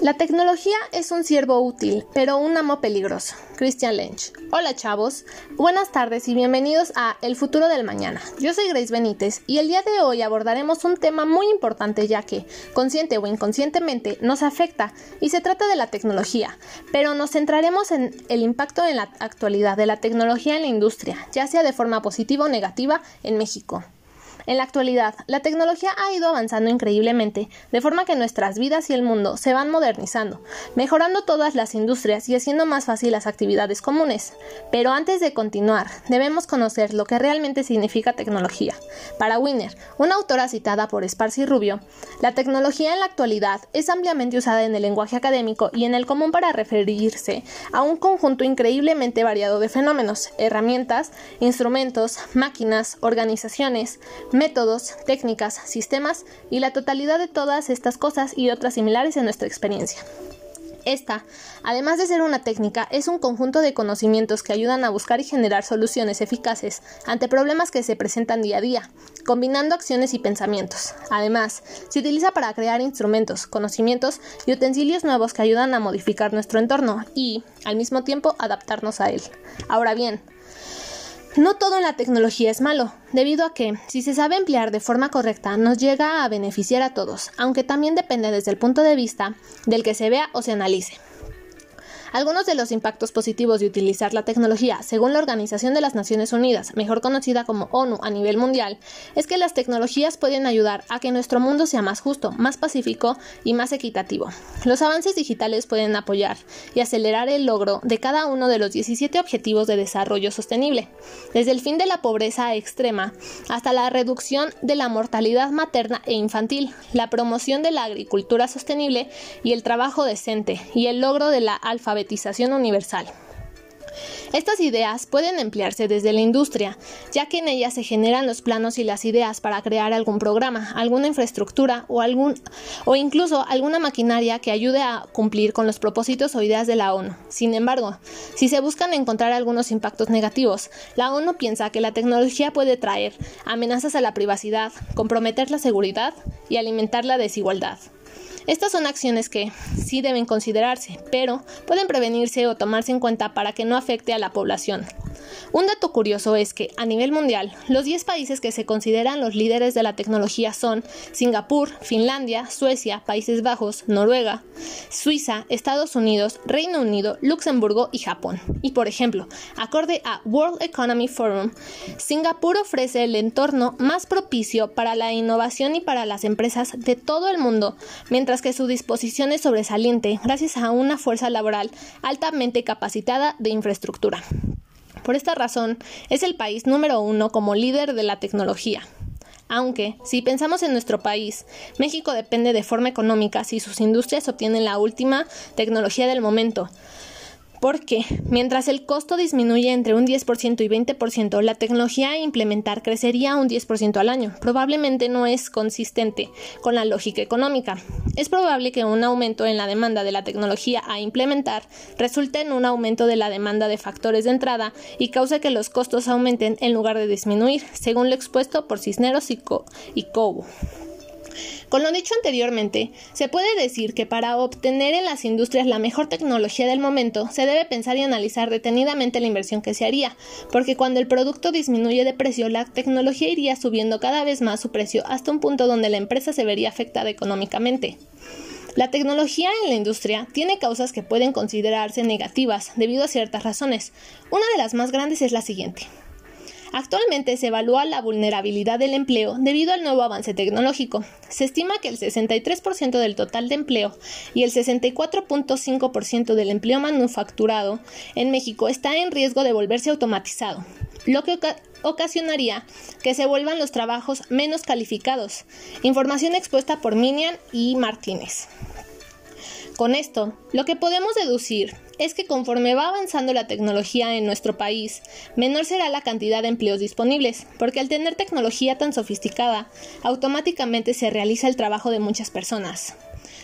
La tecnología es un siervo útil, pero un amo peligroso. Christian Lynch. Hola chavos, buenas tardes y bienvenidos a El futuro del mañana. Yo soy Grace Benítez y el día de hoy abordaremos un tema muy importante ya que, consciente o inconscientemente, nos afecta y se trata de la tecnología, pero nos centraremos en el impacto en la actualidad de la tecnología en la industria, ya sea de forma positiva o negativa en México. En la actualidad, la tecnología ha ido avanzando increíblemente, de forma que nuestras vidas y el mundo se van modernizando, mejorando todas las industrias y haciendo más fácil las actividades comunes. Pero antes de continuar, debemos conocer lo que realmente significa tecnología. Para Wiener, una autora citada por Sparsi Rubio, la tecnología en la actualidad es ampliamente usada en el lenguaje académico y en el común para referirse a un conjunto increíblemente variado de fenómenos, herramientas, instrumentos, máquinas, organizaciones, métodos, técnicas, sistemas y la totalidad de todas estas cosas y otras similares en nuestra experiencia. Esta, además de ser una técnica, es un conjunto de conocimientos que ayudan a buscar y generar soluciones eficaces ante problemas que se presentan día a día, combinando acciones y pensamientos. Además, se utiliza para crear instrumentos, conocimientos y utensilios nuevos que ayudan a modificar nuestro entorno y, al mismo tiempo, adaptarnos a él. Ahora bien, no todo en la tecnología es malo, debido a que, si se sabe emplear de forma correcta, nos llega a beneficiar a todos, aunque también depende desde el punto de vista del que se vea o se analice. Algunos de los impactos positivos de utilizar la tecnología, según la Organización de las Naciones Unidas, mejor conocida como ONU a nivel mundial, es que las tecnologías pueden ayudar a que nuestro mundo sea más justo, más pacífico y más equitativo. Los avances digitales pueden apoyar y acelerar el logro de cada uno de los 17 Objetivos de Desarrollo Sostenible, desde el fin de la pobreza extrema hasta la reducción de la mortalidad materna e infantil, la promoción de la agricultura sostenible y el trabajo decente, y el logro de la universal. Estas ideas pueden emplearse desde la industria, ya que en ellas se generan los planos y las ideas para crear algún programa, alguna infraestructura o, algún, o incluso alguna maquinaria que ayude a cumplir con los propósitos o ideas de la ONU. Sin embargo, si se buscan encontrar algunos impactos negativos, la ONU piensa que la tecnología puede traer amenazas a la privacidad, comprometer la seguridad y alimentar la desigualdad. Estas son acciones que sí deben considerarse, pero pueden prevenirse o tomarse en cuenta para que no afecte a la población. Un dato curioso es que, a nivel mundial, los 10 países que se consideran los líderes de la tecnología son Singapur, Finlandia, Suecia, Países Bajos, Noruega, Suiza, Estados Unidos, Reino Unido, Luxemburgo y Japón. Y por ejemplo, acorde a World Economy Forum, Singapur ofrece el entorno más propicio para la innovación y para las empresas de todo el mundo, mientras que su disposición es sobresaliente gracias a una fuerza laboral altamente capacitada de infraestructura. Por esta razón, es el país número uno como líder de la tecnología. Aunque, si pensamos en nuestro país, México depende de forma económica si sus industrias obtienen la última tecnología del momento, porque mientras el costo disminuye entre un 10% y 20%, la tecnología a implementar crecería un 10% al año. Probablemente no es consistente con la lógica económica. Es probable que un aumento en la demanda de la tecnología a implementar resulte en un aumento de la demanda de factores de entrada y cause que los costos aumenten en lugar de disminuir, según lo expuesto por Cisneros y, Co y Cobo. Con lo dicho anteriormente, se puede decir que para obtener en las industrias la mejor tecnología del momento, se debe pensar y analizar detenidamente la inversión que se haría, porque cuando el producto disminuye de precio, la tecnología iría subiendo cada vez más su precio hasta un punto donde la empresa se vería afectada económicamente. La tecnología en la industria tiene causas que pueden considerarse negativas debido a ciertas razones. Una de las más grandes es la siguiente. Actualmente se evalúa la vulnerabilidad del empleo debido al nuevo avance tecnológico. Se estima que el 63% del total de empleo y el 64.5% del empleo manufacturado en México está en riesgo de volverse automatizado, lo que ocasionaría que se vuelvan los trabajos menos calificados. Información expuesta por Minian y Martínez. Con esto, lo que podemos deducir es que conforme va avanzando la tecnología en nuestro país, menor será la cantidad de empleos disponibles, porque al tener tecnología tan sofisticada, automáticamente se realiza el trabajo de muchas personas.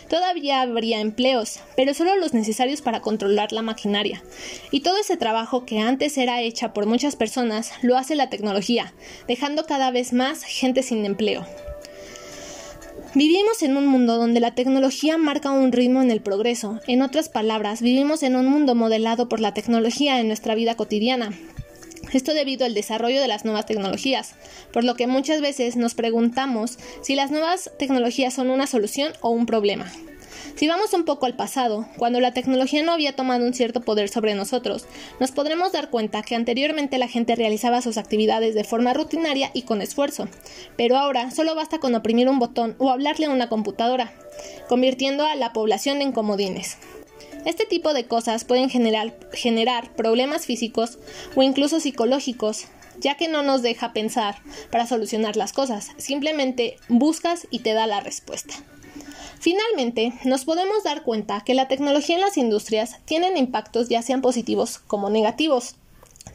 Todavía habría empleos, pero solo los necesarios para controlar la maquinaria. Y todo ese trabajo que antes era hecha por muchas personas lo hace la tecnología, dejando cada vez más gente sin empleo. Vivimos en un mundo donde la tecnología marca un ritmo en el progreso. En otras palabras, vivimos en un mundo modelado por la tecnología en nuestra vida cotidiana. Esto debido al desarrollo de las nuevas tecnologías, por lo que muchas veces nos preguntamos si las nuevas tecnologías son una solución o un problema. Si vamos un poco al pasado, cuando la tecnología no había tomado un cierto poder sobre nosotros, nos podremos dar cuenta que anteriormente la gente realizaba sus actividades de forma rutinaria y con esfuerzo, pero ahora solo basta con oprimir un botón o hablarle a una computadora, convirtiendo a la población en comodines. Este tipo de cosas pueden generar, generar problemas físicos o incluso psicológicos, ya que no nos deja pensar para solucionar las cosas, simplemente buscas y te da la respuesta. Finalmente, nos podemos dar cuenta que la tecnología en las industrias tienen impactos ya sean positivos como negativos,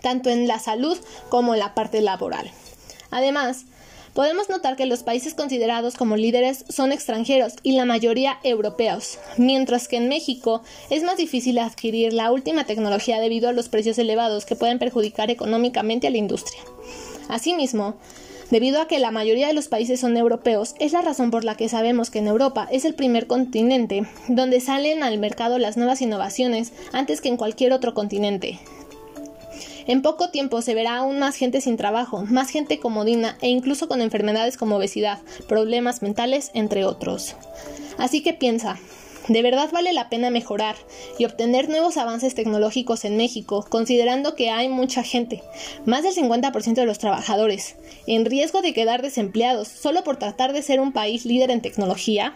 tanto en la salud como en la parte laboral. Además, podemos notar que los países considerados como líderes son extranjeros y la mayoría europeos, mientras que en México es más difícil adquirir la última tecnología debido a los precios elevados que pueden perjudicar económicamente a la industria. Asimismo, Debido a que la mayoría de los países son europeos, es la razón por la que sabemos que en Europa es el primer continente donde salen al mercado las nuevas innovaciones antes que en cualquier otro continente. En poco tiempo se verá aún más gente sin trabajo, más gente comodina e incluso con enfermedades como obesidad, problemas mentales, entre otros. Así que piensa, ¿De verdad vale la pena mejorar y obtener nuevos avances tecnológicos en México, considerando que hay mucha gente, más del 50% de los trabajadores, en riesgo de quedar desempleados solo por tratar de ser un país líder en tecnología?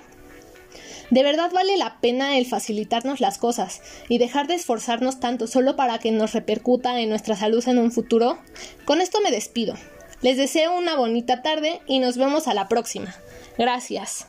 ¿De verdad vale la pena el facilitarnos las cosas y dejar de esforzarnos tanto solo para que nos repercuta en nuestra salud en un futuro? Con esto me despido. Les deseo una bonita tarde y nos vemos a la próxima. Gracias.